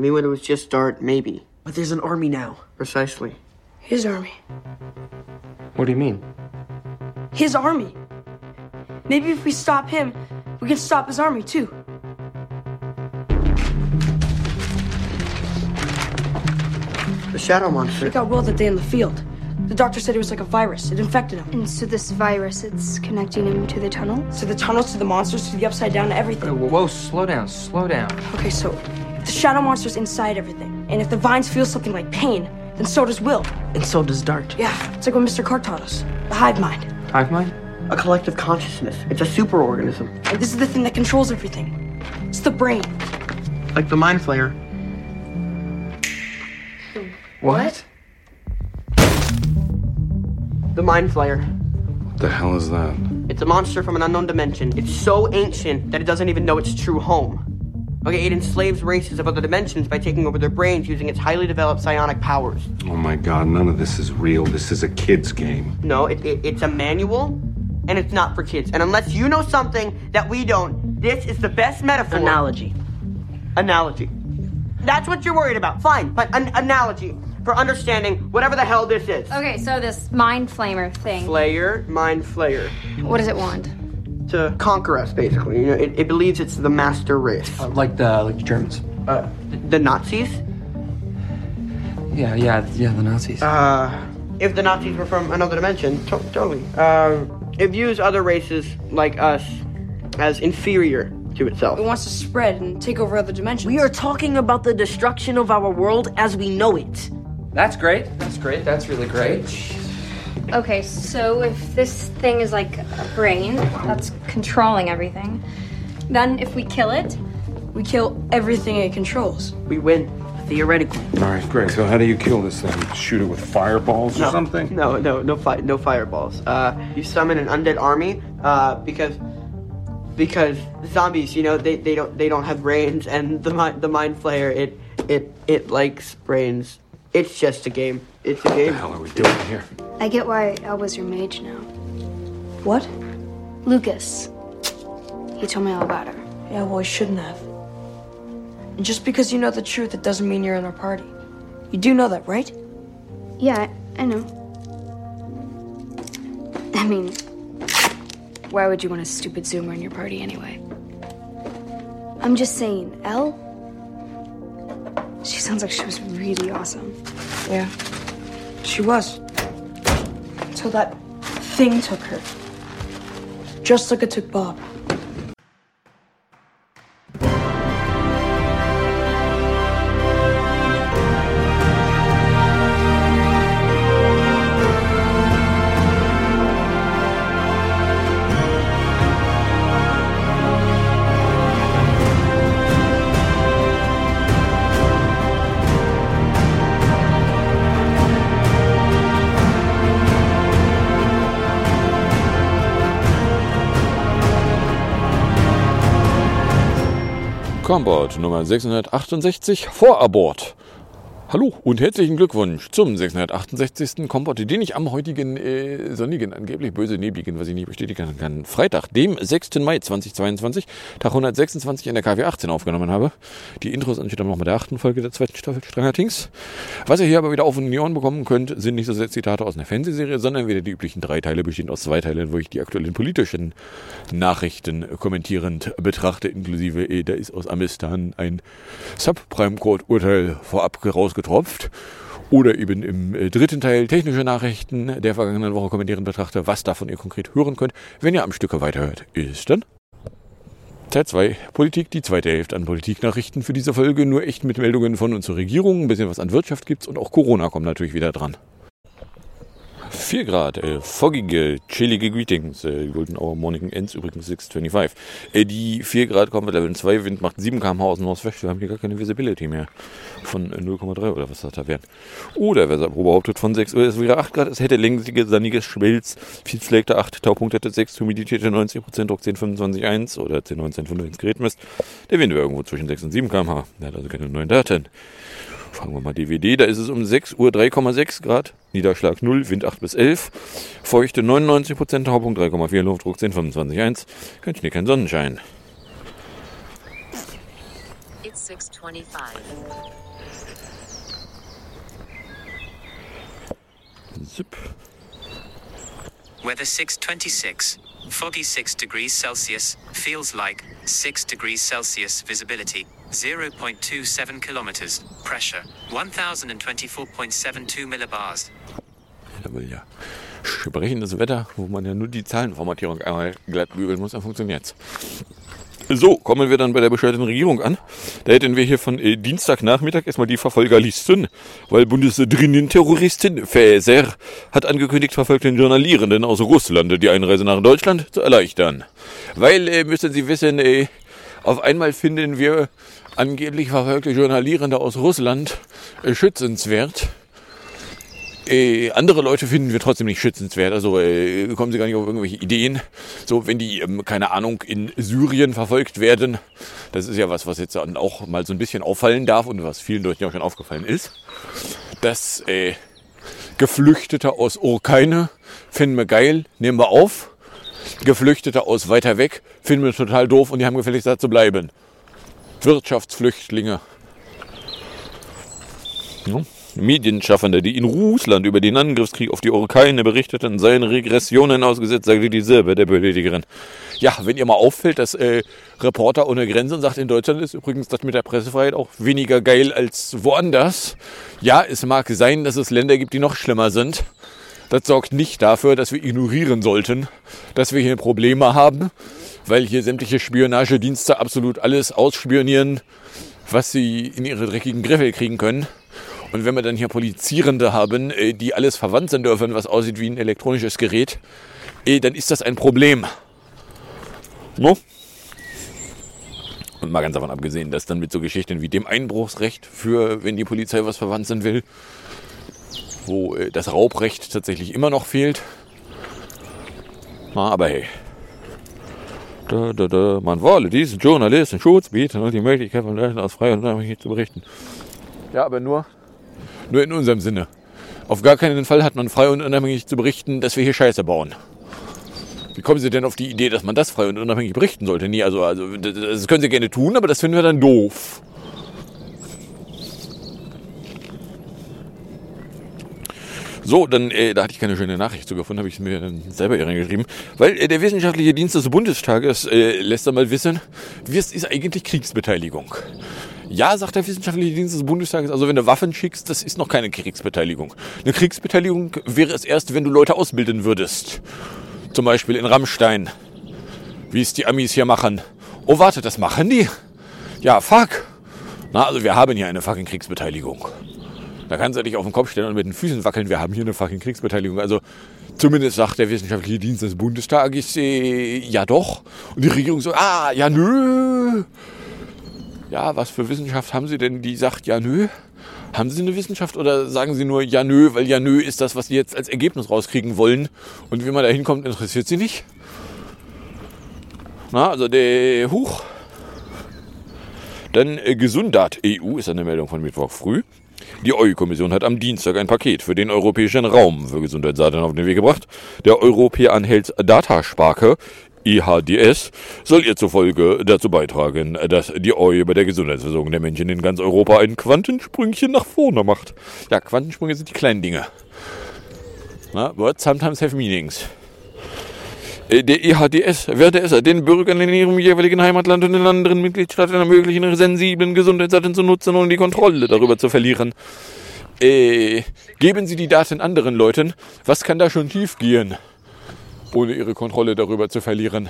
I mean, when it was just Dart, maybe. But there's an army now. Precisely. His army. What do you mean? His army. Maybe if we stop him, we can stop his army too. The shadow monster. It got well that day in the field. The doctor said it was like a virus. It infected him. And so this virus, it's connecting him to the tunnel? To the tunnels, to the monsters, to the upside down, to everything. Whoa, whoa, slow down, slow down. Okay, so if the shadow monster's inside everything, and if the vines feel something like pain, then so does Will. And so does Dart. Yeah, it's like what Mr. Carr taught us. The hive mind. Hive mind? A collective consciousness. It's a superorganism. And this is the thing that controls everything. It's the brain. Like the mind flayer. What? The mind flayer. What the hell is that? It's a monster from an unknown dimension. It's so ancient that it doesn't even know its true home. Okay, it enslaves races of other dimensions by taking over their brains using its highly developed psionic powers. Oh my god, none of this is real. This is a kid's game. No, it, it, it's a manual, and it's not for kids. And unless you know something that we don't, this is the best metaphor. Analogy. Analogy. That's what you're worried about. Fine, but an analogy for understanding whatever the hell this is. Okay, so this mind flamer thing. Flayer, mind flayer. What does it want? To conquer us, basically. You know, it, it believes it's the master race. Uh, like the like the Germans. Uh, the Nazis? Yeah, yeah, yeah, the Nazis. Uh, if the Nazis were from another dimension, to- totally. Uh, it views other races like us as inferior to itself. It wants to spread and take over other dimensions. We are talking about the destruction of our world as we know it. That's great. That's great. That's really great. Okay, so if this thing is like a brain that's controlling everything, then if we kill it, We kill everything it controls. We win. Theoretically. All right, Greg, so how do you kill this thing? Shoot it with fireballs or something? No, no, no, fi- no fireballs. Uh, you summon an undead army uh, because because zombies, you know, they, they don't they don't have brains, and the mi- the mind flayer it it it likes brains. It's just a game. It's a What the game. hell are we doing here? I get why Elba's your mage now. What? Lucas. He told me all about her. Yeah, well, I shouldn't have. And just because you know the truth, it doesn't mean you're in our party. You do know that, right? Yeah, I, I know. I mean, why would you want a stupid Zoomer in your party anyway? I'm just saying, Elle? She sounds like she was really awesome. Yeah. She was. Until that thing took her. Just like it took Bob. Comboard Nummer 668 vor Abort. Hallo und herzlichen Glückwunsch zum 668. Kompott, den ich am heutigen äh, sonnigen, angeblich böse nebligen, was ich nicht bestätigen kann, Freitag, dem 6. Mai 2022, Tag 126 in der KW 18 aufgenommen habe. Die Intros entstehen noch mit der achten Folge der zweiten Staffel Stranger Things. Was ihr hier aber wieder auf die Ohren bekommen könnt, sind nicht so sehr Zitate aus einer Fernsehserie, sondern wieder die üblichen drei Teile, bestehend aus zwei Teilen, wo ich die aktuellen politischen Nachrichten kommentierend betrachte, inklusive, äh, da ist aus Amistan ein Subprime-Court-Urteil vorab rausgetropft. Oder eben im äh, dritten Teil technische Nachrichten der vergangenen Woche kommentieren betrachte, was davon ihr konkret hören könnt, wenn ihr am Stücke weiterhört, ist dann Teil 2, Politik, die zweite Hälfte an Politiknachrichten für diese Folge, nur echt mit Meldungen von zur Regierung, ein bisschen was an Wirtschaft gibt's und auch Corona kommt natürlich wieder dran. 4 Grad, äh, foggige, chillige Greetings. Äh, Golden Hour Morning Ends übrigens 625. Äh, die 4 Grad Comfort Level 2 Wind macht 7 km/h aus Nordwest. Wir haben hier gar keine Visibility mehr. Von äh, 0,3 oder was das da wären. Oder wer sagt, behauptet von 6 Uhr, es wäre 8 Grad, es hätte längliche, sanniges Schmelz. Viel Fleckte 8, Taupunkt hätte 6, Humidität 90%, Druck 10, 25, 1 oder 10, 19, wenn du ins Gerät misst. Der Wind wäre irgendwo zwischen 6 und 7 km/h. Der hat also keine neuen Daten. Fangen wir mal DVD, da ist es um 6 Uhr 3,6 Grad, Niederschlag 0, Wind 8 bis 11, Feuchte 99%, Taupunkt 3,4, Luftdruck 10, 25, 1, kein Schnee, kein Sonnenschein. It's 625. Zip. Weather 626. Foggy 6 degrees Celsius. Feels like 6 degrees Celsius. Visibility 0.27 kilometers. Pressure 1024.72 millibars. Ja. Sprechendes Wetter, wo man ja nur die Zahlenformatierung einmal glatt bügeln muss, dann funktioniert's. So, kommen wir dann bei der bescheuerten Regierung an. Da hätten wir hier von äh, Dienstagnachmittag erstmal die Verfolgerlisten, weil Bundesdrinnen-Terroristin Faeser hat angekündigt, verfolgten Journalierenden aus Russland die Einreise nach Deutschland zu erleichtern. Weil, äh, müssen Sie wissen, äh, auf einmal finden wir angeblich verfolgte Journalierende aus Russland äh, schützenswert. Äh, andere Leute finden wir trotzdem nicht schützenswert. Also äh, kommen sie gar nicht auf irgendwelche Ideen. So, wenn die, ähm, keine Ahnung, in Syrien verfolgt werden, das ist ja was, was jetzt dann auch mal so ein bisschen auffallen darf und was vielen Leuten auch schon aufgefallen ist, dass äh, Geflüchtete aus Urkeine finden wir geil, nehmen wir auf. Geflüchtete aus weiter weg finden wir total doof und die haben gefälligst da zu bleiben. Wirtschaftsflüchtlinge. Ja. Medienschaffende, die in Russland über den Angriffskrieg auf die Ukraine berichteten, seien Regressionen ausgesetzt, sagte die Silbe der Politikerin. Ja, wenn ihr mal auffällt, dass äh, Reporter ohne Grenzen sagt, in Deutschland ist übrigens das mit der Pressefreiheit auch weniger geil als woanders. Ja, es mag sein, dass es Länder gibt, die noch schlimmer sind. Das sorgt nicht dafür, dass wir ignorieren sollten, dass wir hier Probleme haben, weil hier sämtliche Spionagedienste absolut alles ausspionieren, was sie in ihre dreckigen Griffel kriegen können. Und wenn wir dann hier Polizierende haben, äh, die alles verwandt dürfen, was aussieht wie ein elektronisches Gerät, äh, dann ist das ein Problem. No? Und mal ganz davon abgesehen, dass dann mit so Geschichten wie dem Einbruchsrecht für, wenn die Polizei was verwandt will, wo äh, das Raubrecht tatsächlich immer noch fehlt. Na, aber hey. Da, da, da. Man wolle diesen Journalisten Schutz bieten und die Möglichkeit von Leuten aus frei und unabhängig zu berichten. Ja, aber nur nur in unserem Sinne. Auf gar keinen Fall hat man frei und unabhängig zu berichten, dass wir hier Scheiße bauen. Wie kommen Sie denn auf die Idee, dass man das frei und unabhängig berichten sollte? Nee, also, also das können Sie gerne tun, aber das finden wir dann doof. So, dann, äh, da hatte ich keine schöne Nachricht zu gefunden, habe ich mir dann selber hier reingeschrieben. Weil äh, der Wissenschaftliche Dienst des Bundestages äh, lässt dann mal wissen, was ist eigentlich Kriegsbeteiligung? Ja, sagt der Wissenschaftliche Dienst des Bundestages, also wenn du Waffen schickst, das ist noch keine Kriegsbeteiligung. Eine Kriegsbeteiligung wäre es erst, wenn du Leute ausbilden würdest. Zum Beispiel in Rammstein. Wie es die Amis hier machen. Oh, warte, das machen die? Ja, fuck. Na, also wir haben hier eine fucking Kriegsbeteiligung. Da kannst du dich auf den Kopf stellen und mit den Füßen wackeln. Wir haben hier eine fucking Kriegsbeteiligung. Also zumindest sagt der Wissenschaftliche Dienst des Bundestages, äh, ja doch. Und die Regierung so, ah, ja nö. Ja, was für Wissenschaft haben Sie denn, die sagt, ja nö? Haben Sie eine Wissenschaft oder sagen Sie nur ja nö, weil ja nö ist das, was Sie jetzt als Ergebnis rauskriegen wollen und wie man da hinkommt, interessiert Sie nicht? Na, also der Huch. Dann äh, Gesundat EU ist eine Meldung von Mittwoch früh. Die EU-Kommission hat am Dienstag ein Paket für den europäischen Raum für Gesundheitsdaten auf den Weg gebracht. Der European Health Data Sparke IHDS soll ihr zufolge dazu beitragen, dass die EU bei der Gesundheitsversorgung der Menschen in ganz Europa ein Quantensprüngchen nach vorne macht. Ja, Quantensprünge sind die kleinen Dinge. Na, words sometimes have meanings. Äh, Der IHDS werde es den Bürgern in ihrem jeweiligen Heimatland und in anderen Mitgliedstaaten ermöglichen, ihre sensiblen Gesundheitsdaten zu nutzen, ohne die Kontrolle darüber zu verlieren. Äh, geben Sie die Daten anderen Leuten, was kann da schon schiefgehen? ohne ihre Kontrolle darüber zu verlieren.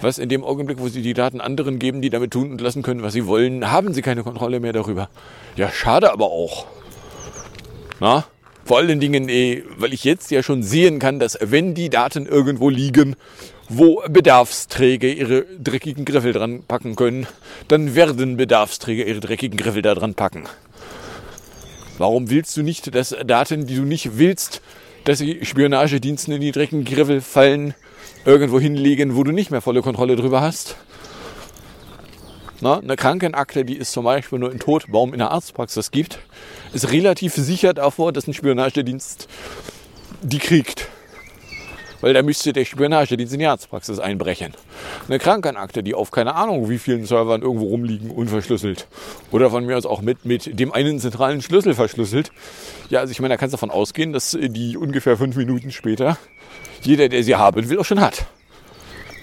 Was in dem Augenblick, wo sie die Daten anderen geben, die damit tun und lassen können, was sie wollen, haben sie keine Kontrolle mehr darüber. Ja, schade aber auch. Na? Vor allen Dingen, eh, weil ich jetzt ja schon sehen kann, dass wenn die Daten irgendwo liegen, wo Bedarfsträger ihre dreckigen Griffel dran packen können, dann werden Bedarfsträger ihre dreckigen Griffel da dran packen. Warum willst du nicht, dass Daten, die du nicht willst, dass die Spionagediensten in die dreckigen Griffel fallen, irgendwo hinlegen, wo du nicht mehr volle Kontrolle drüber hast. Na, eine Krankenakte, die es zum Beispiel nur in Todbaum in der Arztpraxis gibt, ist relativ sicher davor, dass ein Spionagedienst die kriegt. weil da müsste der Spionagedienst in die Arztpraxis einbrechen. Eine Krankenakte, die auf keine Ahnung wie vielen Servern irgendwo rumliegen, unverschlüsselt. Oder von mir aus auch mit, mit dem einen zentralen Schlüssel verschlüsselt. Ja, also ich meine, da kannst du davon ausgehen, dass äh, die ungefähr fünf Minuten später jeder, der sie haben will, auch schon hat.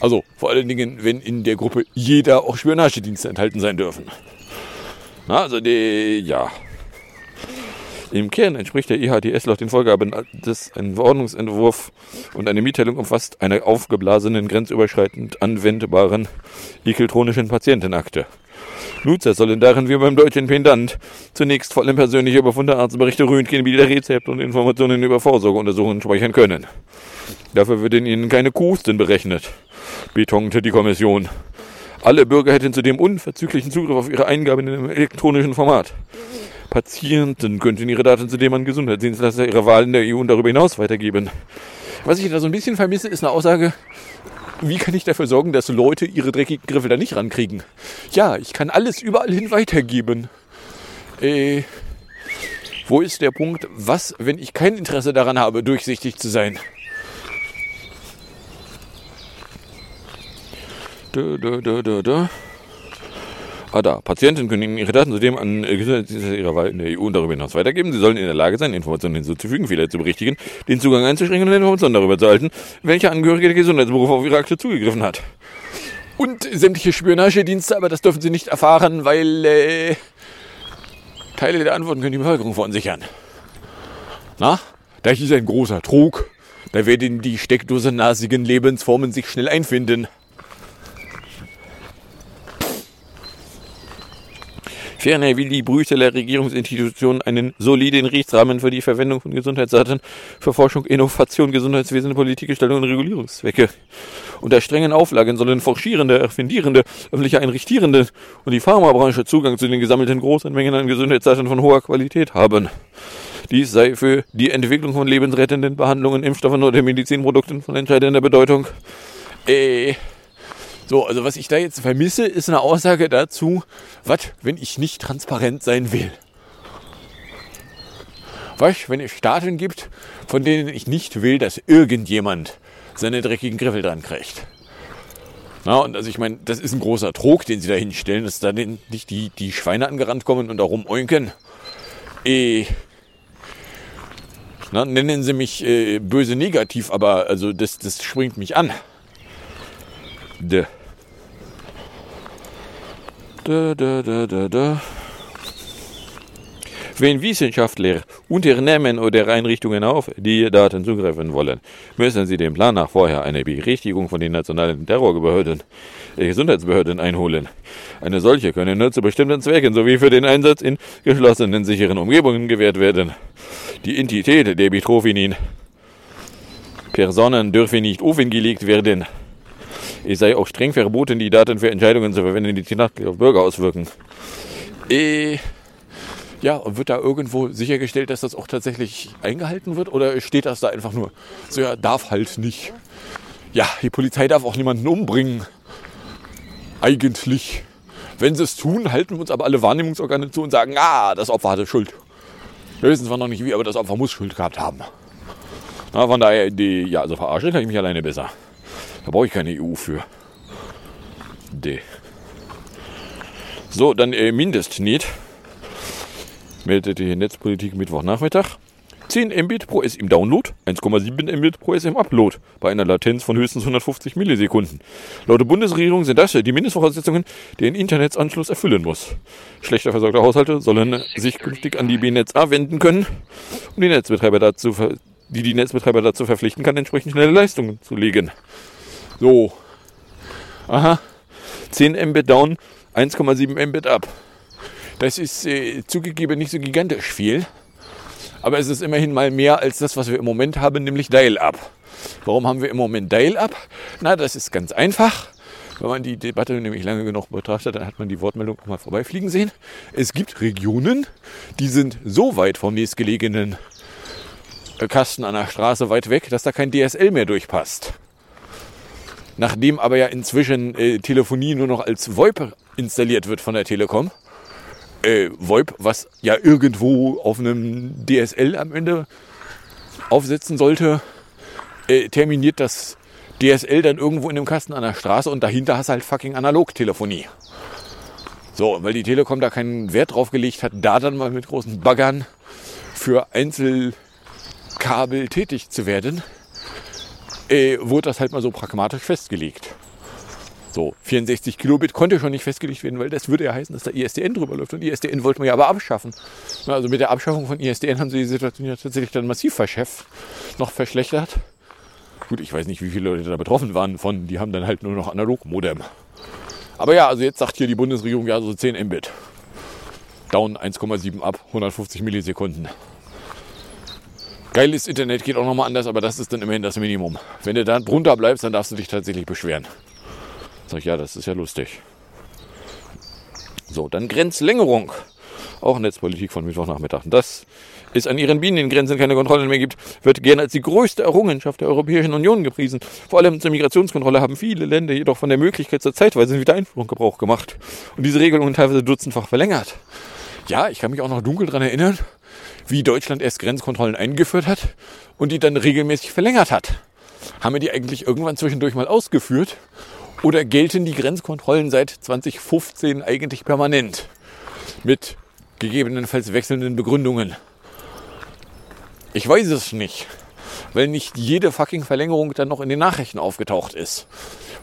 Also vor allen Dingen, wenn in der Gruppe jeder auch Spionagedienste enthalten sein dürfen. Na, also die, ja. Im Kern entspricht der IHDS laut den Vorgaben des ein Verordnungsentwurf und eine Mitteilung umfasst einer aufgeblasenen, grenzüberschreitend anwendbaren ekeltronischen Patientenakte. Nutzer sollen darin wie beim deutschen Pendant zunächst vor allem persönliche Befunde, Arztberichte, Röntgenbilder, Rezepte und Informationen über Vorsorgeuntersuchungen speichern können. Dafür würden ihnen keine Kosten berechnet, betonte die Kommission. Alle Bürger hätten zudem unverzüglichen Zugriff auf ihre Eingaben in einem elektronischen Format. Patienten könnten ihre Daten zudem an Gesundheitsdienstleister ihrer Wahl in der EU und darüber hinaus weitergeben. Was ich da so ein bisschen vermisse, ist eine Aussage, wie kann ich dafür sorgen, dass Leute ihre dreckigen Griffel da nicht rankriegen? Ja, ich kann alles überall hin weitergeben. Äh, wo ist der Punkt, was, wenn ich kein Interesse daran habe, durchsichtig zu sein? Da, da, da, da, da. Ah, da. Patienten können ihre Daten zudem an äh, Gesundheitsdienste ihrer Wahl in der EU und darüber hinaus weitergeben. Sie sollen in der Lage sein, Informationen hinzuzufügen, Fehler zu berichtigen, den Zugang einzuschränken und Informationen darüber zu erhalten, welcher Angehörige der Gesundheitsberuf auf ihre Akte zugegriffen hat. Und sämtliche Spionagedienste, aber das dürfen sie nicht erfahren, weil äh, Teile der Antworten können die Bevölkerung verunsichern. Na, da ist ein großer Trug. Da werden die steckdosennasigen Lebensformen sich schnell einfinden. Ferner will die Brüsseler Regierungsinstitution einen soliden Rechtsrahmen für die Verwendung von Gesundheitsdaten für Forschung, Innovation, Gesundheitswesen, Politikgestaltung und Regulierungszwecke. Unter strengen Auflagen sollen Forschierende, Erfindierende, öffentliche Einrichtierende und die Pharmabranche Zugang zu den gesammelten großen Mengen an Gesundheitsdaten von hoher Qualität haben. Dies sei für die Entwicklung von lebensrettenden Behandlungen, Impfstoffen oder Medizinprodukten von entscheidender Bedeutung. Äh, so, also was ich da jetzt vermisse, ist eine Aussage dazu, was, wenn ich nicht transparent sein will. Was, wenn es Staaten gibt, von denen ich nicht will, dass irgendjemand seine dreckigen Griffel dran kriegt. Na, und also ich meine, das ist ein großer Trog, den sie da hinstellen, dass da nicht die, die Schweine angerannt kommen und da rumoinken. Eh, na, nennen sie mich äh, böse negativ, aber also das, das springt mich an. De. Da, da, da, da, da. Wenn Wissenschaftler, Unternehmen oder Einrichtungen auf die Daten zugreifen wollen, müssen sie den Plan nach vorher eine Berichtigung von den nationalen Terrorbehörden, äh, Gesundheitsbehörden einholen. Eine solche können nur zu bestimmten Zwecken sowie für den Einsatz in geschlossenen, sicheren Umgebungen gewährt werden. Die Entität der betroffenen Personen dürfen nicht offengelegt werden. Es sei auch streng verboten, die Daten für Entscheidungen zu verwenden, die sich auf Bürger auswirken. Äh, ja, und wird da irgendwo sichergestellt, dass das auch tatsächlich eingehalten wird? Oder steht das da einfach nur? So, ja, darf halt nicht. Ja, die Polizei darf auch niemanden umbringen. Eigentlich. Wenn sie es tun, halten wir uns aber alle Wahrnehmungsorgane zu und sagen, ah, das Opfer hatte Schuld. Wir wissen zwar noch nicht wie, aber das Opfer muss Schuld gehabt haben. Na, von daher, die, ja, also verarschen kann ich mich alleine besser. Da brauche ich keine EU für. D. So, dann äh, Mindestnet. Meldete hier Netzpolitik Mittwochnachmittag. 10 Mbit pro S im Download, 1,7 Mbit pro S im Upload, bei einer Latenz von höchstens 150 Millisekunden. Laut der Bundesregierung sind das die Mindestvoraussetzungen, die ein Internetsanschluss erfüllen muss. Schlechter versorgte Haushalte sollen sich künftig an die BNetzA wenden können, um die Netzbetreiber dazu, die die Netzbetreiber dazu verpflichten kann, entsprechend schnelle Leistungen zu legen. So. Aha. 10 Mbit down, 1,7 Mbit up. Das ist äh, zugegeben nicht so gigantisch viel. Aber es ist immerhin mal mehr als das, was wir im Moment haben, nämlich Dial-Up. Warum haben wir im Moment Dial-Up? Na, das ist ganz einfach. Wenn man die Debatte nämlich lange genug betrachtet, dann hat man die Wortmeldung auch mal vorbeifliegen sehen. Es gibt Regionen, die sind so weit vom nächstgelegenen Kasten an der Straße weit weg, dass da kein DSL mehr durchpasst. Nachdem aber ja inzwischen äh, Telefonie nur noch als VoIP installiert wird von der Telekom, äh, VoIP, was ja irgendwo auf einem DSL am Ende aufsetzen sollte, äh, terminiert das DSL dann irgendwo in einem Kasten an der Straße und dahinter hast du halt fucking Analogtelefonie. So, weil die Telekom da keinen Wert drauf gelegt hat, da dann mal mit großen Baggern für Einzelkabel tätig zu werden, äh, wurde das halt mal so pragmatisch festgelegt. So, 64 Kilobit konnte schon nicht festgelegt werden, weil das würde ja heißen, dass da ISDN drüber läuft. Und ISDN wollten wir ja aber abschaffen. Also mit der Abschaffung von ISDN haben sie die Situation ja tatsächlich dann massiv verschärft, noch verschlechtert. Gut, ich weiß nicht, wie viele Leute da betroffen waren von, die haben dann halt nur noch Analog-Modem. Aber ja, also jetzt sagt hier die Bundesregierung ja so 10 Mbit. Down 1,7 ab, 150 Millisekunden. Geiles Internet geht auch nochmal anders, aber das ist dann immerhin das Minimum. Wenn du da drunter bleibst, dann darfst du dich tatsächlich beschweren. Sag ich, ja, das ist ja lustig. So, dann Grenzlängerung. Auch Netzpolitik von Mittwochnachmittag. Dass es an ihren Bienengrenzen keine Kontrollen mehr gibt, wird gerne als die größte Errungenschaft der Europäischen Union gepriesen. Vor allem zur Migrationskontrolle haben viele Länder jedoch von der Möglichkeit zur zeitweisen Wiedereinführung Gebrauch gemacht und diese Regelungen teilweise dutzendfach verlängert. Ja, ich kann mich auch noch dunkel daran erinnern, wie Deutschland erst Grenzkontrollen eingeführt hat und die dann regelmäßig verlängert hat. Haben wir die eigentlich irgendwann zwischendurch mal ausgeführt? Oder gelten die Grenzkontrollen seit 2015 eigentlich permanent? Mit gegebenenfalls wechselnden Begründungen. Ich weiß es nicht. Weil nicht jede fucking Verlängerung dann noch in den Nachrichten aufgetaucht ist.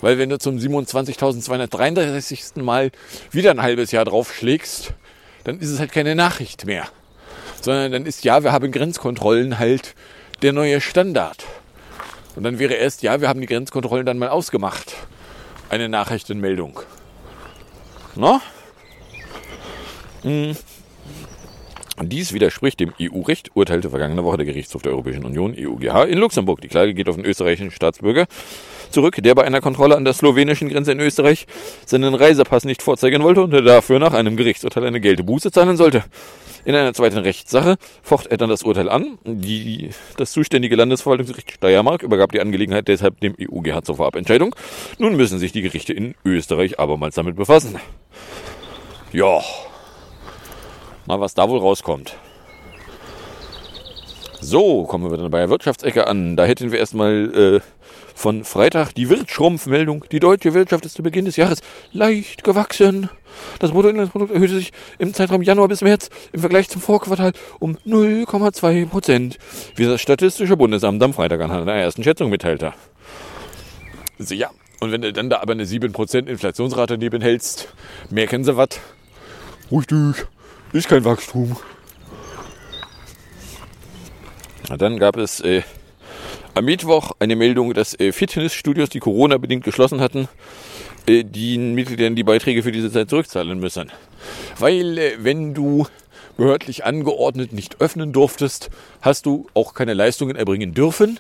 Weil wenn du zum 27.233. Mal wieder ein halbes Jahr draufschlägst, dann ist es halt keine Nachricht mehr. Sondern dann ist ja, wir haben Grenzkontrollen halt der neue Standard. Und dann wäre erst, ja, wir haben die Grenzkontrollen dann mal ausgemacht. Eine Nachrichtenmeldung. Na? Hm. Dies widerspricht dem EU-Recht, urteilte vergangene Woche der Gerichtshof der Europäischen Union, EUGH, in Luxemburg. Die Klage geht auf den österreichischen Staatsbürger zurück, der bei einer Kontrolle an der slowenischen Grenze in Österreich seinen Reisepass nicht vorzeigen wollte und dafür nach einem Gerichtsurteil eine Geldbuße zahlen sollte. In einer zweiten Rechtssache focht er dann das Urteil an. Die, das zuständige Landesverwaltungsgericht Steiermark übergab die Angelegenheit deshalb dem EUGH zur Vorabentscheidung. Nun müssen sich die Gerichte in Österreich abermals damit befassen. Ja, mal was da wohl rauskommt. So, kommen wir dann bei der Wirtschaftsecke an. Da hätten wir erstmal äh, von Freitag die Wirtschrumpfmeldung. Die deutsche Wirtschaft ist zu Beginn des Jahres leicht gewachsen. Das Bruttoinlandsprodukt erhöhte sich im Zeitraum Januar bis März im Vergleich zum Vorquartal um 0,2 Prozent, wie das Statistische Bundesamt am Freitag anhand einer ersten Schätzung mitteilte. So, ja, und wenn du dann da aber eine 7% Inflationsrate nebenhältst, merken sie was. Richtig, ist kein Wachstum. Dann gab es äh, am Mittwoch eine Meldung, dass äh, Fitnessstudios, die Corona-bedingt geschlossen hatten, äh, den Mitgliedern die Beiträge für diese Zeit zurückzahlen müssen. Weil äh, wenn du behördlich angeordnet nicht öffnen durftest, hast du auch keine Leistungen erbringen dürfen.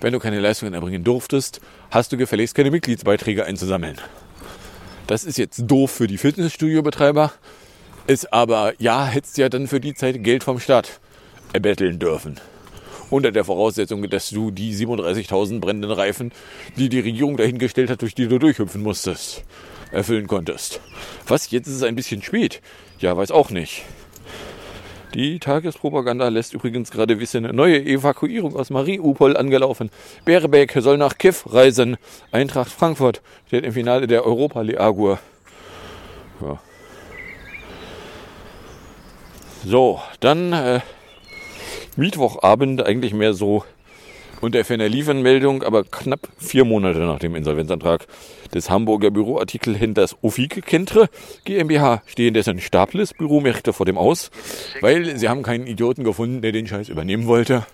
Wenn du keine Leistungen erbringen durftest, hast du gefälligst keine Mitgliedsbeiträge einzusammeln. Das ist jetzt doof für die Fitnessstudio-Betreiber, ist aber, ja, hättest ja dann für die Zeit Geld vom Staat erbetteln dürfen. Unter der Voraussetzung, dass du die 37.000 brennenden Reifen, die die Regierung dahingestellt hat, durch die du durchhüpfen musstest, erfüllen konntest. Was, jetzt ist es ein bisschen spät? Ja, weiß auch nicht. Die Tagespropaganda lässt übrigens gerade wissen, neue Evakuierung aus Mariupol angelaufen. Baerbeck soll nach Kiew reisen. Eintracht Frankfurt steht im Finale der Europa League. Ja. So, dann äh, Mittwochabend eigentlich mehr so unter ferner Liefernmeldung, aber knapp vier Monate nach dem Insolvenzantrag des Hamburger Büroartikelhändlers Ufike Kentre GmbH stehen dessen Staples Büromärkte vor dem Aus, weil sie haben keinen Idioten gefunden, der den Scheiß übernehmen wollte.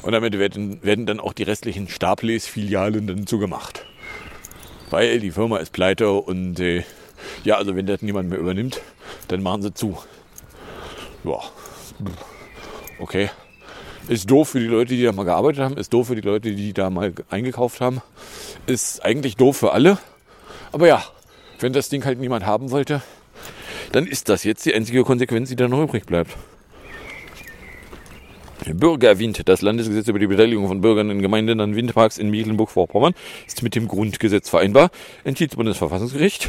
Und damit werden, werden dann auch die restlichen Staples-Filialen dann zugemacht. Weil die Firma ist pleite und äh, ja, also wenn das niemand mehr übernimmt, dann machen sie zu. Ja, okay. Ist doof für die Leute, die da mal gearbeitet haben, ist doof für die Leute, die da mal eingekauft haben. Ist eigentlich doof für alle. Aber ja, wenn das Ding halt niemand haben wollte, dann ist das jetzt die einzige Konsequenz, die da noch übrig bleibt. Bürgerwind, das Landesgesetz über die Beteiligung von Bürgern in Gemeinden an Windparks in Mecklenburg-Vorpommern, ist mit dem Grundgesetz vereinbar, entschied das Bundesverfassungsgericht.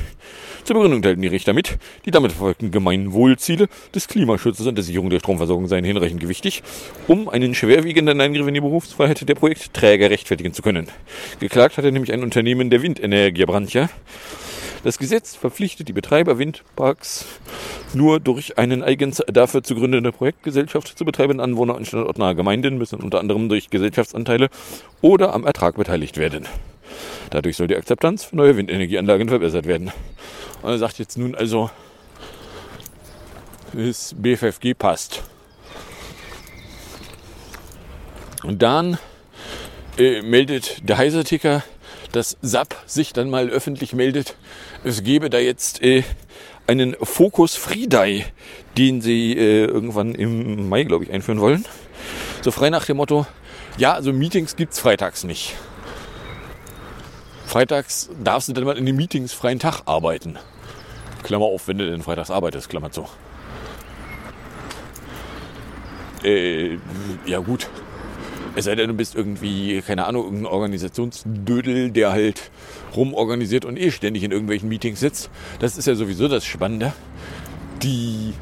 Zur Begründung teilten die Richter mit, die damit verfolgten Gemeinwohlziele des Klimaschutzes und der Sicherung der Stromversorgung seien hinreichend gewichtig, um einen schwerwiegenden Eingriff in die Berufsfreiheit der Projektträger rechtfertigen zu können. Geklagt hatte nämlich ein Unternehmen der Windenergiebranche. Das Gesetz verpflichtet die Betreiber Windparks nur durch einen eigens dafür zu gründende Projektgesellschaft zu betreiben. Anwohner und standortnahe Gemeinden müssen unter anderem durch Gesellschaftsanteile oder am Ertrag beteiligt werden. Dadurch soll die Akzeptanz für neue Windenergieanlagen verbessert werden. Und er sagt jetzt nun also, das BFFG passt. Und dann äh, meldet der Heiserticker, dass SAP sich dann mal öffentlich meldet, es gebe da jetzt äh, einen Fokus Friedei, den sie äh, irgendwann im Mai, glaube ich, einführen wollen. So frei nach dem Motto, ja, also Meetings gibt's freitags nicht. Freitags darfst du dann mal in den Meetings freien Tag arbeiten. Klammer auf, wenn du denn freitags arbeitest, Klammer zu. Äh, ja gut. Es sei denn, du bist irgendwie, keine Ahnung, irgendein Organisationsdödel, der halt rumorganisiert und eh ständig in irgendwelchen Meetings sitzt. Das ist ja sowieso das Spannende. Die,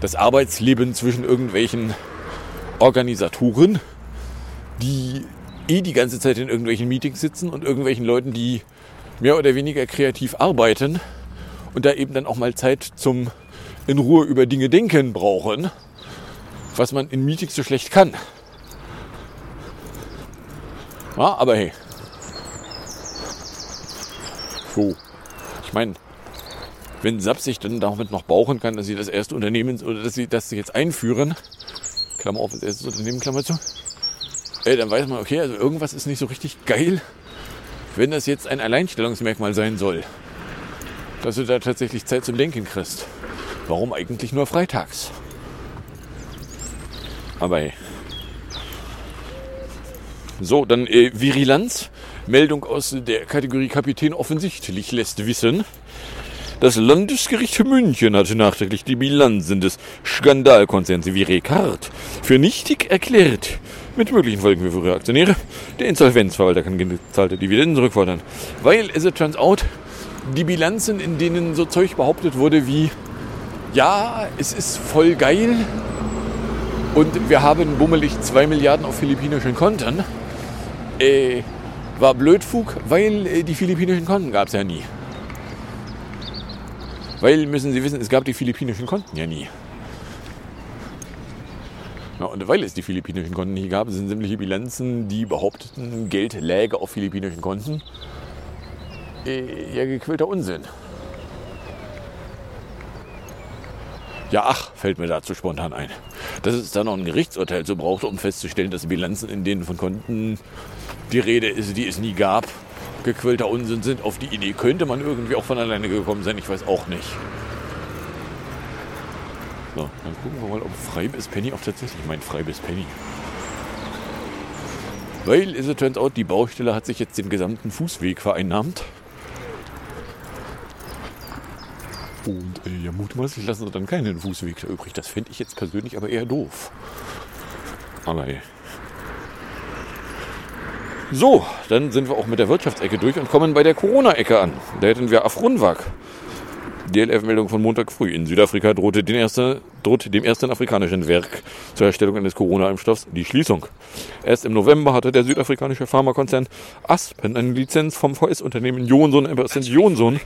das Arbeitsleben zwischen irgendwelchen Organisatoren, die eh die ganze Zeit in irgendwelchen Meetings sitzen und irgendwelchen Leuten, die mehr oder weniger kreativ arbeiten und da eben dann auch mal Zeit zum in Ruhe über Dinge denken brauchen, was man in Meetings so schlecht kann. Ja, aber hey. So. Ich meine, wenn SAP sich dann damit noch bauchen kann, dass sie das erste Unternehmen oder dass sie das jetzt einführen, Klammer auf, das erste Unternehmen, Klammer zu, ey, dann weiß man, okay, also irgendwas ist nicht so richtig geil, wenn das jetzt ein Alleinstellungsmerkmal sein soll. Dass du da tatsächlich Zeit zum Denken kriegst. Warum eigentlich nur freitags? Aber hey. So, dann äh, Virilanz. Meldung aus der Kategorie Kapitän offensichtlich lässt wissen. Das Landesgericht München hatte nachträglich die Bilanzen des Skandalkonzerns Virecard für nichtig erklärt. Mit möglichen Folgen für Aktionäre. Der Insolvenzverwalter kann gezahlte Dividenden zurückfordern. Weil, as it turns out, die Bilanzen, in denen so Zeug behauptet wurde wie, ja, es ist voll geil und wir haben bummelig 2 Milliarden auf philippinischen Konten, äh, war Blödfug, weil äh, die philippinischen Konten gab es ja nie. Weil, müssen Sie wissen, es gab die philippinischen Konten ja nie. Ja, und weil es die philippinischen Konten nie gab, sind sämtliche Bilanzen, die behaupteten, Geld läge auf philippinischen Konten, äh, ja gequälter Unsinn. Ja, ach, fällt mir dazu spontan ein. Dass es da noch ein Gerichtsurteil zu braucht, um festzustellen, dass Bilanzen, in denen von Konten die Rede ist, die es nie gab, gequälter Unsinn sind. Auf die Idee könnte man irgendwie auch von alleine gekommen sein. Ich weiß auch nicht. So, dann gucken wir mal, ob frei bis Penny auch tatsächlich meint frei bis Penny. Weil, as it turns out, die Baustelle hat sich jetzt den gesamten Fußweg vereinnahmt. Und äh, ja, mutmaßlich lassen sie dann keinen Fußweg da übrig. Das fände ich jetzt persönlich aber eher doof. Aber hey. So, dann sind wir auch mit der Wirtschaftsecke durch und kommen bei der Corona-Ecke an. Da hätten wir Afrunwag. DLF-Meldung von Montag früh. In Südafrika drohte, erste, droht dem ersten afrikanischen Werk zur Herstellung eines Corona-Impfstoffs die Schließung. Erst im November hatte der südafrikanische Pharmakonzern Aspen eine Lizenz vom VS-Unternehmen Johnson Johnson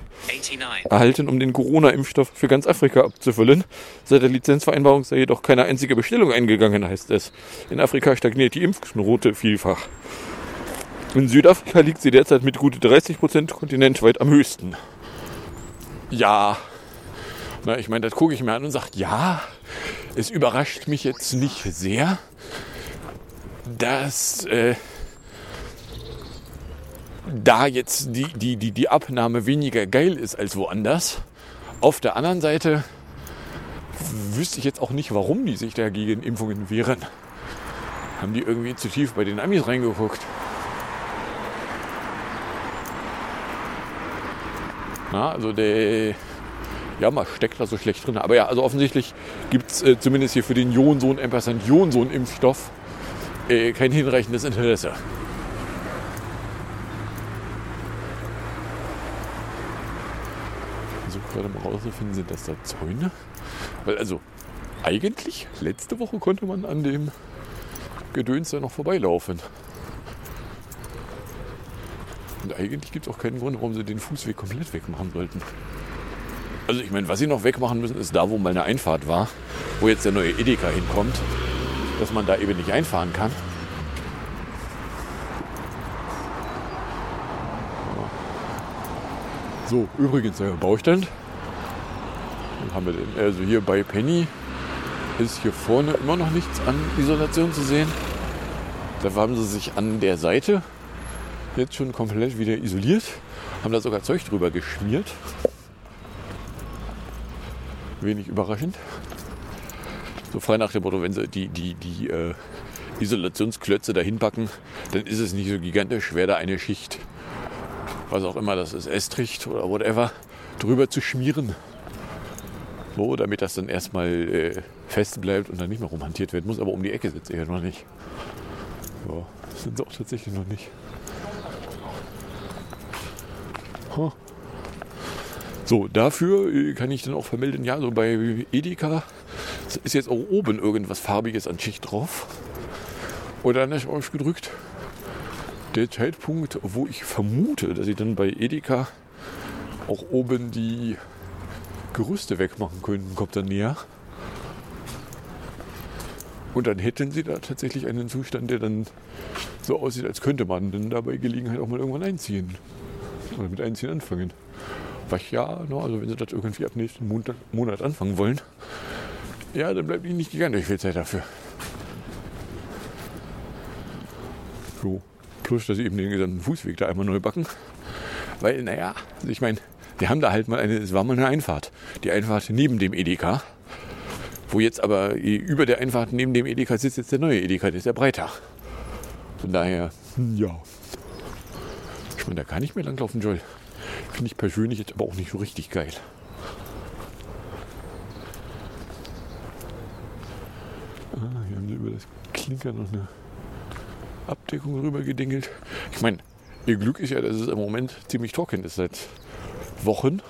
erhalten, um den Corona-Impfstoff für ganz Afrika abzufüllen. Seit der Lizenzvereinbarung sei jedoch keine einzige Bestellung eingegangen, heißt es. In Afrika stagniert die Impfquote vielfach. In Südafrika liegt sie derzeit mit gut 30 Prozent kontinentweit am höchsten. Ja, na, ich meine, das gucke ich mir an und sage, ja, es überrascht mich jetzt nicht sehr, dass äh, da jetzt die, die, die, die Abnahme weniger geil ist als woanders. Auf der anderen Seite wüsste ich jetzt auch nicht, warum die sich dagegen Impfungen wehren. Haben die irgendwie zu tief bei den Amis reingeguckt? Na, also der, Ja, man steckt da so schlecht drin. Aber ja, also offensichtlich gibt es äh, zumindest hier für den Jonsohn, Ampersand Jonsohn Impfstoff äh, kein hinreichendes Interesse. Ich versuche gerade mal rauszufinden, sind das da Zäune? Weil also eigentlich, letzte Woche konnte man an dem Gedöns da noch vorbeilaufen. Und eigentlich gibt es auch keinen Grund, warum sie den Fußweg komplett wegmachen sollten. Also ich meine, was sie noch wegmachen müssen, ist da, wo mal eine Einfahrt war, wo jetzt der neue Edeka hinkommt, dass man da eben nicht einfahren kann. So, übrigens der Baustand. Was haben wir denn? Also hier bei Penny ist hier vorne immer noch nichts an Isolation zu sehen. Da haben sie sich an der Seite jetzt schon komplett wieder isoliert. Haben da sogar Zeug drüber geschmiert. Wenig überraschend. So frei nach dem Motto, wenn sie die, die, die äh, Isolationsklötze dahin packen, dann ist es nicht so gigantisch schwer, da eine Schicht, was auch immer das ist, Estricht oder whatever, drüber zu schmieren. So, damit das dann erstmal äh, fest bleibt und dann nicht mehr rumhantiert werden muss. Aber um die Ecke sitzt er ja noch nicht. Das sind sie auch tatsächlich noch nicht. So, dafür äh, kann ich dann auch vermelden, ja, so bei Edeka ist jetzt auch oben irgendwas Farbiges an Schicht drauf. Oder dann ist ausgedrückt, der Zeitpunkt, wo ich vermute, dass sie dann bei Edeka auch oben die Gerüste wegmachen könnten, kommt dann näher. Und dann hätten sie da tatsächlich einen Zustand, der dann so aussieht, als könnte man dann dabei Gelegenheit auch mal irgendwann einziehen. Oder mit Einziehen anfangen. Was ja, no, also wenn sie das irgendwie ab nächsten Monat, Monat anfangen wollen, ja, dann bleibt ihnen nicht gigantisch viel Zeit dafür. So. Plus, dass sie eben den gesamten Fußweg da einmal neu backen. Weil, naja, ich meine, wir haben da halt mal eine, es war mal eine Einfahrt. Die Einfahrt neben dem Edeka. Wo jetzt aber über der Einfahrt neben dem Edeka sitzt jetzt der neue Edeka, der ist ja breiter. Von daher, hm, ja. Ich meine, da kann ich mehr langlaufen, Joel. Finde ich persönlich jetzt aber auch nicht so richtig geil. Ah, hier haben sie über das Klinker noch eine Abdeckung rüber gedingelt. Ich meine, ihr Glück ist ja, dass es im Moment ziemlich trocken ist seit Wochen.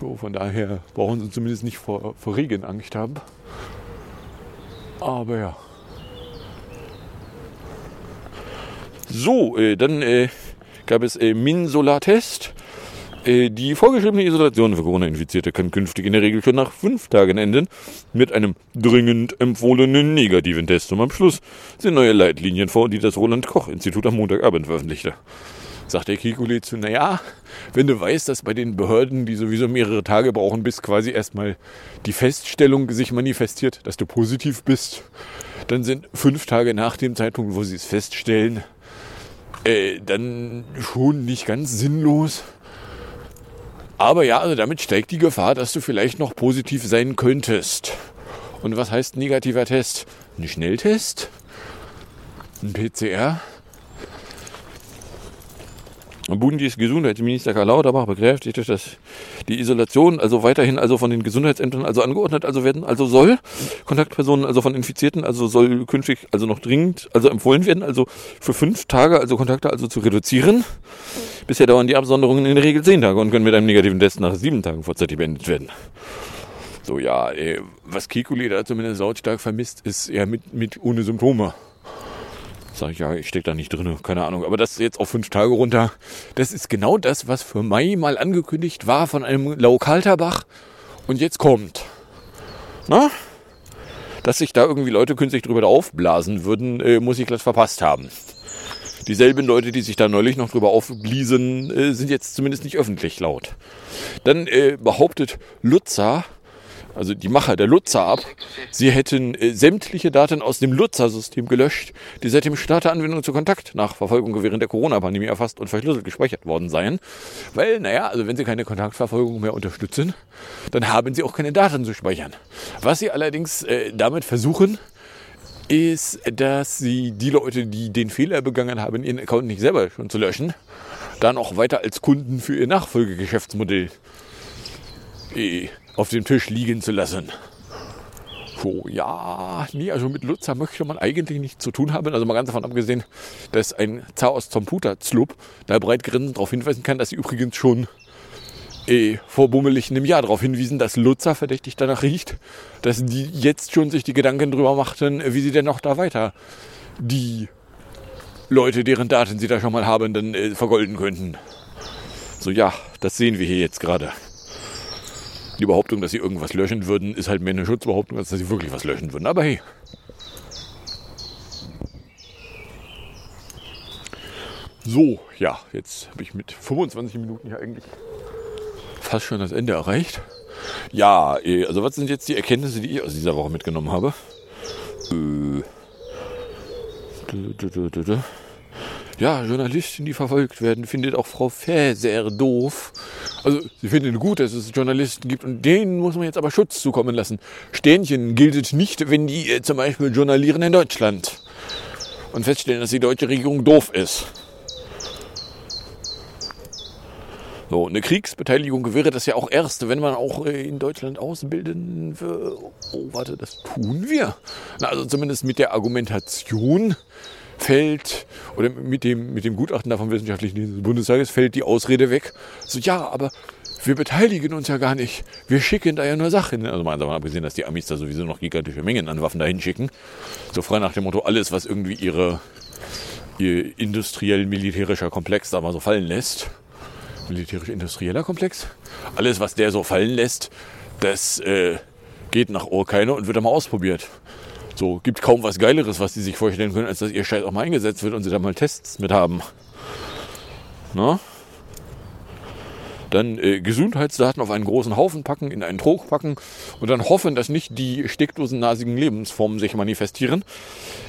So, von daher brauchen sie zumindest nicht vor, vor Regen Angst haben. Aber ja. So, äh, dann äh, gab es äh, Minsolar-Test. Äh, die vorgeschriebene Isolation für Corona-Infizierte kann künftig in der Regel schon nach fünf Tagen enden mit einem dringend empfohlenen negativen Test. Und am Schluss sind neue Leitlinien vor, die das Roland-Koch-Institut am Montagabend veröffentlichte. Sagt der Kikuli zu, naja, wenn du weißt, dass bei den Behörden, die sowieso mehrere Tage brauchen, bis quasi erstmal die Feststellung sich manifestiert, dass du positiv bist, dann sind fünf Tage nach dem Zeitpunkt, wo sie es feststellen, äh, dann schon nicht ganz sinnlos. Aber ja, also damit steigt die Gefahr, dass du vielleicht noch positiv sein könntest. Und was heißt negativer Test? Ein Schnelltest? Ein PCR? Bundesgesundheitsminister Karl Lauterbach bekräftigte, dass die Isolation also weiterhin also von den Gesundheitsämtern also angeordnet also werden, also soll Kontaktpersonen also von Infizierten also soll künftig also noch dringend also empfohlen werden, also für fünf Tage also Kontakte also zu reduzieren. Bisher dauern die Absonderungen in der Regel zehn Tage und können mit einem negativen Test nach sieben Tagen vorzeitig beendet werden. So ja, ey, was Kikuli da zumindest lautstark vermisst, ist eher mit, mit ohne Symptome. Sag ich, ja, ich stecke da nicht drin, keine Ahnung. Aber das jetzt auf fünf Tage runter, das ist genau das, was für Mai mal angekündigt war von einem Laukalterbach und jetzt kommt. Na? Dass sich da irgendwie Leute künstlich drüber aufblasen würden, äh, muss ich glatt verpasst haben. Dieselben Leute, die sich da neulich noch drüber aufbliesen, äh, sind jetzt zumindest nicht öffentlich laut. Dann äh, behauptet Lutzer, also die Macher der Lutzer-App, sie hätten äh, sämtliche Daten aus dem Lutzer-System gelöscht, die seit dem Start der Anwendung zur Kontaktnachverfolgung während der Corona-Pandemie erfasst und verschlüsselt gespeichert worden seien. Weil, naja, also wenn sie keine Kontaktverfolgung mehr unterstützen, dann haben sie auch keine Daten zu speichern. Was sie allerdings äh, damit versuchen, ist, dass sie die Leute, die den Fehler begangen haben, ihren Account nicht selber schon zu löschen, dann auch weiter als Kunden für ihr Nachfolgegeschäftsmodell äh, auf dem Tisch liegen zu lassen. So, ja, nee, also mit Lutzer möchte man eigentlich nichts zu tun haben. Also mal ganz davon abgesehen, dass ein Zaos Zomputer Zlup da breit grinsend darauf hinweisen kann, dass sie übrigens schon eh, vor bummelig einem Jahr darauf hinwiesen, dass Lutzer verdächtig danach riecht, dass die jetzt schon sich die Gedanken drüber machten, wie sie denn noch da weiter die Leute, deren Daten sie da schon mal haben, dann äh, vergolden könnten. So ja, das sehen wir hier jetzt gerade. Die Behauptung, dass sie irgendwas löschen würden, ist halt mehr eine Schutzbehauptung, als dass sie wirklich was löschen würden. Aber hey. So, ja, jetzt habe ich mit 25 Minuten ja eigentlich fast schon das Ende erreicht. Ja, eh, also was sind jetzt die Erkenntnisse, die ich aus dieser Woche mitgenommen habe? Äh, Ja, Journalisten, die verfolgt werden, findet auch Frau Fäser doof. Also sie findet gut, dass es Journalisten gibt und denen muss man jetzt aber Schutz zukommen lassen. Sternchen gilt nicht, wenn die äh, zum Beispiel journalieren in Deutschland und feststellen, dass die deutsche Regierung doof ist. So, eine Kriegsbeteiligung wäre das ja auch erst, wenn man auch äh, in Deutschland ausbilden würde. Oh, warte, das tun wir. Na, also zumindest mit der Argumentation fällt, oder mit dem, mit dem Gutachten da vom Wissenschaftlichen des Bundestages fällt die Ausrede weg. So, ja, aber wir beteiligen uns ja gar nicht. Wir schicken da ja nur Sachen. Also mal davon abgesehen, dass die Amis da sowieso noch gigantische Mengen an Waffen dahin schicken. So frei nach dem Motto, alles, was irgendwie ihre, ihr industriell-militärischer Komplex da mal so fallen lässt. Militärisch-industrieller Komplex. Alles, was der so fallen lässt, das äh, geht nach Urkeine und wird dann mal ausprobiert. So, gibt kaum was Geileres, was die sich vorstellen können, als dass ihr Scheiß auch mal eingesetzt wird und sie da mal Tests mit haben. Na? Dann äh, Gesundheitsdaten auf einen großen Haufen packen, in einen Trog packen und dann hoffen, dass nicht die steckdosennasigen Lebensformen sich manifestieren.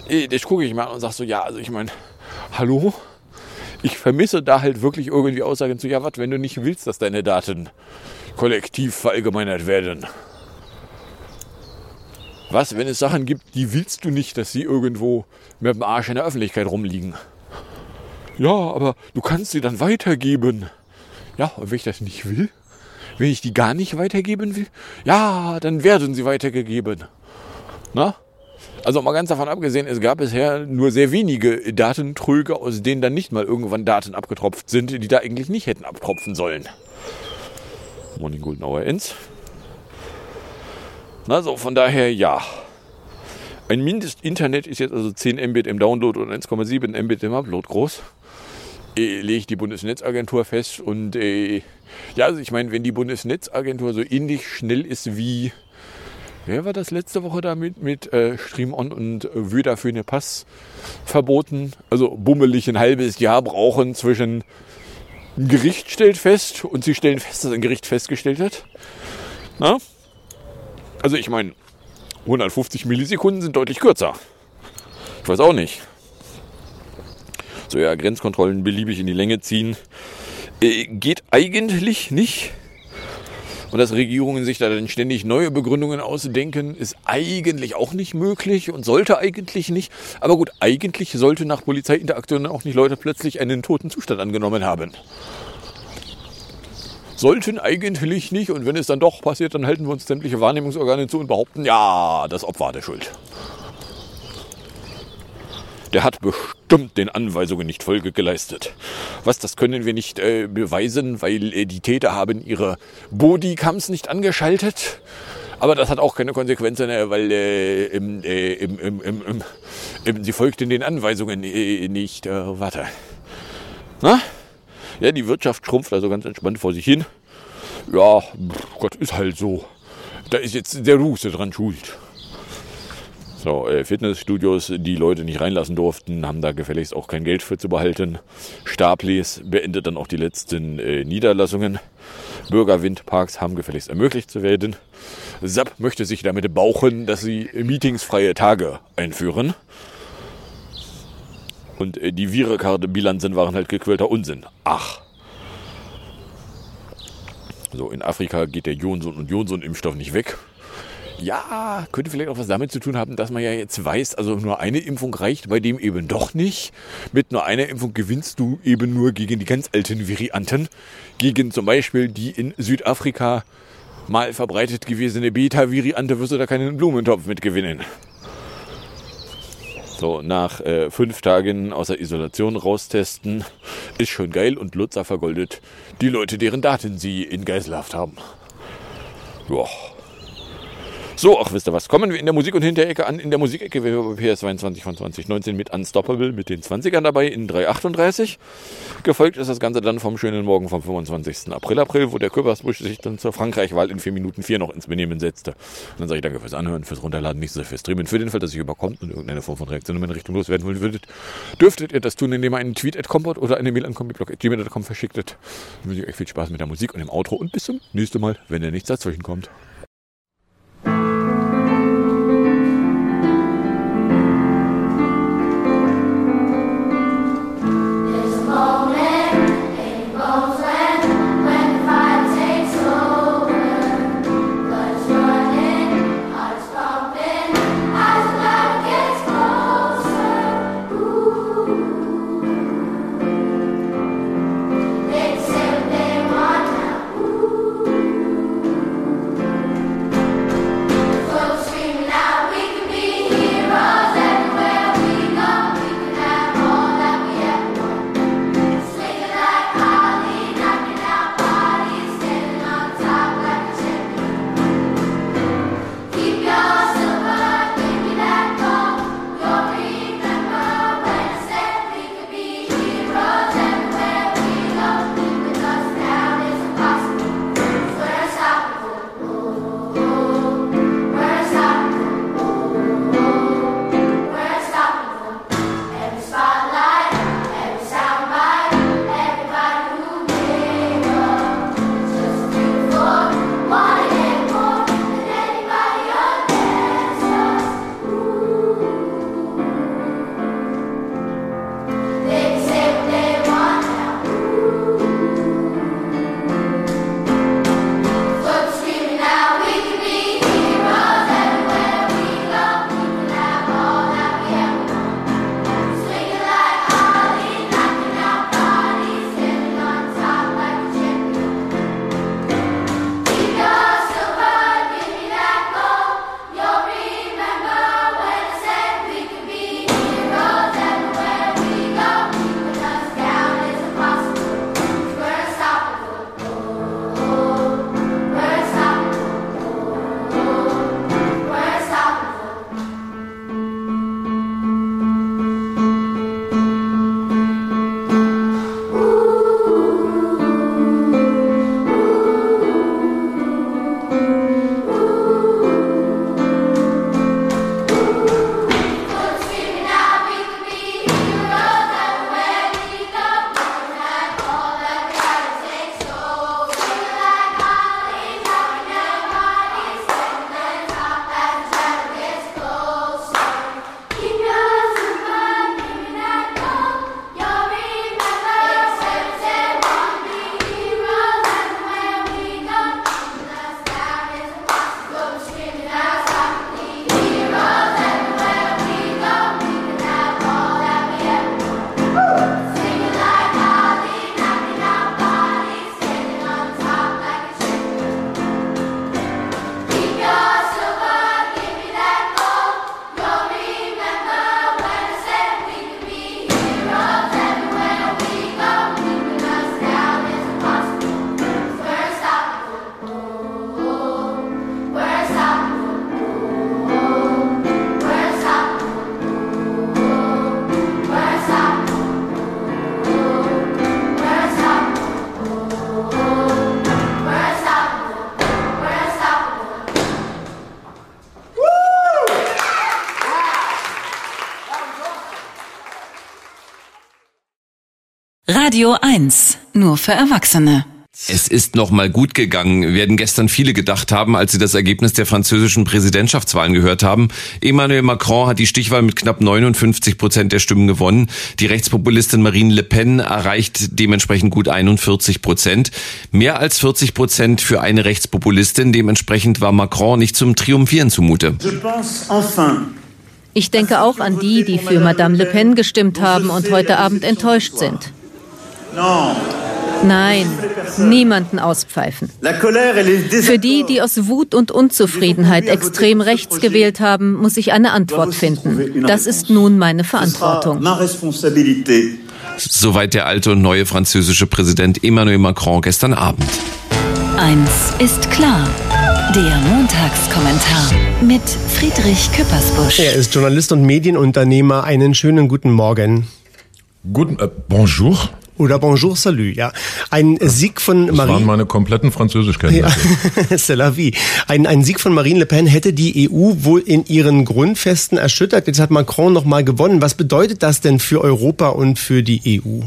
Äh, das gucke ich an und sage so, ja, also ich meine, hallo? Ich vermisse da halt wirklich irgendwie Aussagen zu, ja, was, wenn du nicht willst, dass deine Daten kollektiv verallgemeinert werden. Was, wenn es Sachen gibt, die willst du nicht, dass sie irgendwo mit dem Arsch in der Öffentlichkeit rumliegen? Ja, aber du kannst sie dann weitergeben. Ja, und wenn ich das nicht will? Wenn ich die gar nicht weitergeben will? Ja, dann werden sie weitergegeben. Na? Also mal ganz davon abgesehen, es gab bisher nur sehr wenige Datentröge, aus denen dann nicht mal irgendwann Daten abgetropft sind, die da eigentlich nicht hätten abtropfen sollen. Morning Golden Hour ends. Also von daher ja. Ein Mindestinternet ist jetzt also 10 Mbit im Download und 1,7 Mbit im Upload groß. Äh, legt die Bundesnetzagentur fest und äh, ja, also ich meine, wenn die Bundesnetzagentur so ähnlich schnell ist wie Wer war das letzte Woche damit mit äh, Stream On und äh, Wöder für eine Pass verboten? Also bummelig ein halbes Jahr brauchen zwischen ein Gericht stellt fest und sie stellen fest, dass ein Gericht festgestellt hat. Na? Also ich meine, 150 Millisekunden sind deutlich kürzer. Ich weiß auch nicht. So ja, Grenzkontrollen beliebig in die Länge ziehen. Äh, geht eigentlich nicht. Und dass Regierungen sich da dann ständig neue Begründungen ausdenken, ist eigentlich auch nicht möglich und sollte eigentlich nicht. Aber gut, eigentlich sollte nach Polizeiinteraktionen auch nicht Leute plötzlich einen toten Zustand angenommen haben. Sollten eigentlich nicht. Und wenn es dann doch passiert, dann halten wir uns sämtliche Wahrnehmungsorgane zu und behaupten, ja, das Opfer hatte Schuld. Der hat bestimmt den Anweisungen nicht Folge geleistet. Was, das können wir nicht äh, beweisen, weil äh, die Täter haben ihre Bodycams nicht angeschaltet. Aber das hat auch keine Konsequenzen, äh, weil äh, im, äh, im, im, im, im, sie folgten den Anweisungen äh, nicht. Äh, warte. Na? Ja, die Wirtschaft schrumpft also ganz entspannt vor sich hin. Ja, Gott, ist halt so. Da ist jetzt der Russe dran schuld. So, äh, Fitnessstudios, die Leute nicht reinlassen durften, haben da gefälligst auch kein Geld für zu behalten. Staples beendet dann auch die letzten äh, Niederlassungen. Bürgerwindparks haben gefälligst ermöglicht zu werden. SAP möchte sich damit bauchen, dass sie meetingsfreie Tage einführen. Und äh, die Virekarte-Bilanzen waren halt gequälter Unsinn. Ach. So, in Afrika geht der Johnson- und Johnson-Impfstoff nicht weg. Ja, könnte vielleicht auch was damit zu tun haben, dass man ja jetzt weiß, also nur eine Impfung reicht bei dem eben doch nicht. Mit nur einer Impfung gewinnst du eben nur gegen die ganz alten Varianten. Gegen zum Beispiel die in Südafrika mal verbreitet gewesene Beta-Variante wirst du da keinen Blumentopf mitgewinnen. So, nach äh, fünf Tagen außer Isolation raustesten, ist schon geil und Lutzer vergoldet die Leute, deren Daten sie in Geiselhaft haben. Joa. So, ach, wisst ihr was? Kommen wir in der Musik- und Hinterecke an. In der Musikecke bei PS22 von 2019 mit Unstoppable mit den 20ern dabei in 338. Gefolgt ist das Ganze dann vom schönen Morgen vom 25. April, April, wo der Köpersbusch sich dann zur Frankreich-Wahl in 4 Minuten 4 noch ins Benehmen setzte. Und dann sage ich danke fürs Anhören, fürs Runterladen, nicht so sehr fürs Streamen. Für den Fall, dass ihr überkommt und irgendeine Form von Reaktion in meine Richtung loswerden wollen würdet, dürftet ihr das tun, indem ihr einen Tweet at Comport oder eine Mail an comicblog.gmail.com verschicktet. Dann wünsche ich euch viel Spaß mit der Musik und dem Outro und bis zum nächsten Mal, wenn ihr nichts dazwischen kommt. Radio 1, nur für Erwachsene. Es ist noch mal gut gegangen, werden gestern viele gedacht haben, als sie das Ergebnis der französischen Präsidentschaftswahlen gehört haben. Emmanuel Macron hat die Stichwahl mit knapp 59 Prozent der Stimmen gewonnen. Die Rechtspopulistin Marine Le Pen erreicht dementsprechend gut 41 Prozent. Mehr als 40 Prozent für eine Rechtspopulistin. Dementsprechend war Macron nicht zum Triumphieren zumute. Ich denke auch an die, die für Madame Le Pen gestimmt haben und heute Abend enttäuscht sind. Nein, niemanden auspfeifen. Für die, die aus Wut und Unzufriedenheit extrem rechts gewählt haben, muss ich eine Antwort finden. Das ist nun meine Verantwortung. Soweit der alte und neue französische Präsident Emmanuel Macron gestern Abend. Eins ist klar. Der Montagskommentar mit Friedrich Küppersbusch. Er ist Journalist und Medienunternehmer. Einen schönen guten Morgen. Guten, äh, bonjour. Oder Bonjour, Salut, ja. Ein Sieg von Das Marine. waren meine kompletten Französischkenntnisse. Ja, c'est la vie. Ein, ein Sieg von Marine Le Pen hätte die EU wohl in ihren Grundfesten erschüttert. Jetzt hat Macron nochmal gewonnen. Was bedeutet das denn für Europa und für die EU?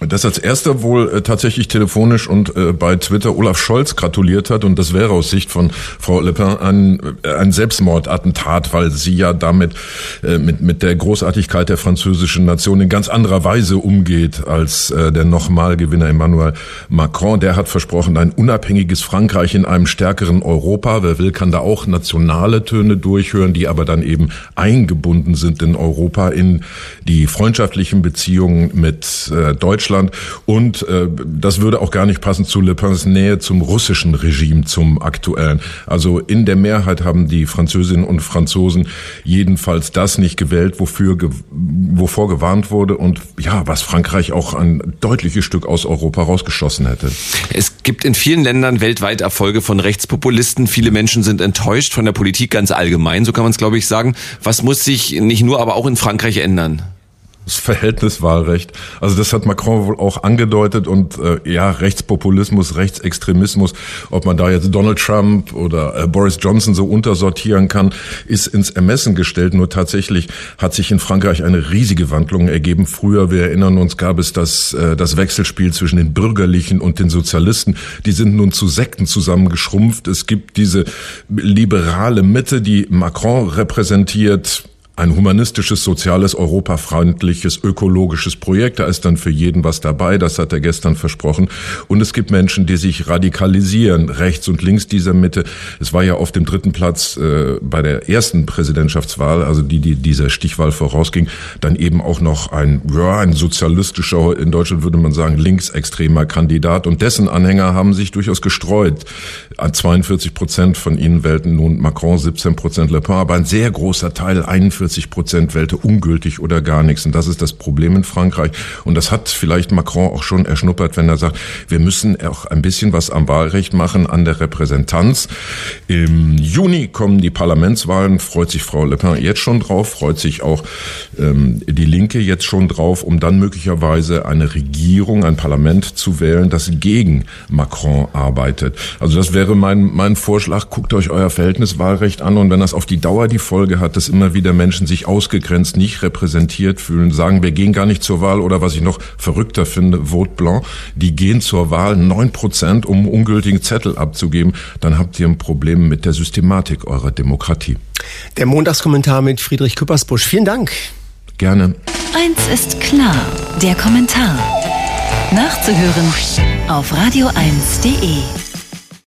Das als erster wohl äh, tatsächlich telefonisch und äh, bei Twitter Olaf Scholz gratuliert hat und das wäre aus Sicht von Frau Le Pen ein, äh, ein Selbstmordattentat, weil sie ja damit äh, mit, mit der Großartigkeit der französischen Nation in ganz anderer Weise umgeht als äh, der Nochmalgewinner Emmanuel Macron. Der hat versprochen, ein unabhängiges Frankreich in einem stärkeren Europa. Wer will, kann da auch nationale Töne durchhören, die aber dann eben eingebunden sind in Europa, in die freundschaftlichen Beziehungen mit äh, Deutschland. Und äh, das würde auch gar nicht passen zu Le Pens Nähe zum russischen Regime, zum aktuellen. Also in der Mehrheit haben die Französinnen und Franzosen jedenfalls das nicht gewählt, wofür wovor gewarnt wurde und ja, was Frankreich auch ein deutliches Stück aus Europa rausgeschossen hätte. Es gibt in vielen Ländern weltweit Erfolge von Rechtspopulisten. Viele Menschen sind enttäuscht von der Politik ganz allgemein, so kann man es glaube ich sagen. Was muss sich nicht nur, aber auch in Frankreich ändern? Das Verhältniswahlrecht. Also das hat Macron wohl auch angedeutet und äh, ja, Rechtspopulismus, Rechtsextremismus, ob man da jetzt Donald Trump oder äh, Boris Johnson so untersortieren kann, ist ins Ermessen gestellt. Nur tatsächlich hat sich in Frankreich eine riesige Wandlung ergeben. Früher, wir erinnern uns, gab es das, äh, das Wechselspiel zwischen den Bürgerlichen und den Sozialisten. Die sind nun zu Sekten zusammengeschrumpft. Es gibt diese liberale Mitte, die Macron repräsentiert ein humanistisches, soziales, europafreundliches, ökologisches Projekt. Da ist dann für jeden was dabei. Das hat er gestern versprochen. Und es gibt Menschen, die sich radikalisieren, rechts und links dieser Mitte. Es war ja auf dem dritten Platz äh, bei der ersten Präsidentschaftswahl, also die, die dieser Stichwahl vorausging, dann eben auch noch ein, ja, ein sozialistischer, in Deutschland würde man sagen, linksextremer Kandidat. Und dessen Anhänger haben sich durchaus gestreut. An 42 Prozent von ihnen wählten nun Macron, 17 Prozent Le Pen, aber ein sehr großer Teil, 41 Prozent wählte ungültig oder gar nichts. Und das ist das Problem in Frankreich. Und das hat vielleicht Macron auch schon erschnuppert, wenn er sagt, wir müssen auch ein bisschen was am Wahlrecht machen, an der Repräsentanz. Im Juni kommen die Parlamentswahlen, freut sich Frau Le Pen jetzt schon drauf, freut sich auch ähm, die Linke jetzt schon drauf, um dann möglicherweise eine Regierung, ein Parlament zu wählen, das gegen Macron arbeitet. Also das wäre mein, mein Vorschlag. Guckt euch euer Verhältniswahlrecht an und wenn das auf die Dauer die Folge hat, dass immer wieder Menschen sich ausgegrenzt, nicht repräsentiert fühlen, sagen, wir gehen gar nicht zur Wahl oder was ich noch verrückter finde, Vote Blanc, die gehen zur Wahl neun Prozent, um ungültigen Zettel abzugeben, dann habt ihr ein Problem mit der Systematik eurer Demokratie. Der Montagskommentar mit Friedrich Küppersbusch. Vielen Dank. Gerne. Eins ist klar. Der Kommentar. Nachzuhören auf radio1.de.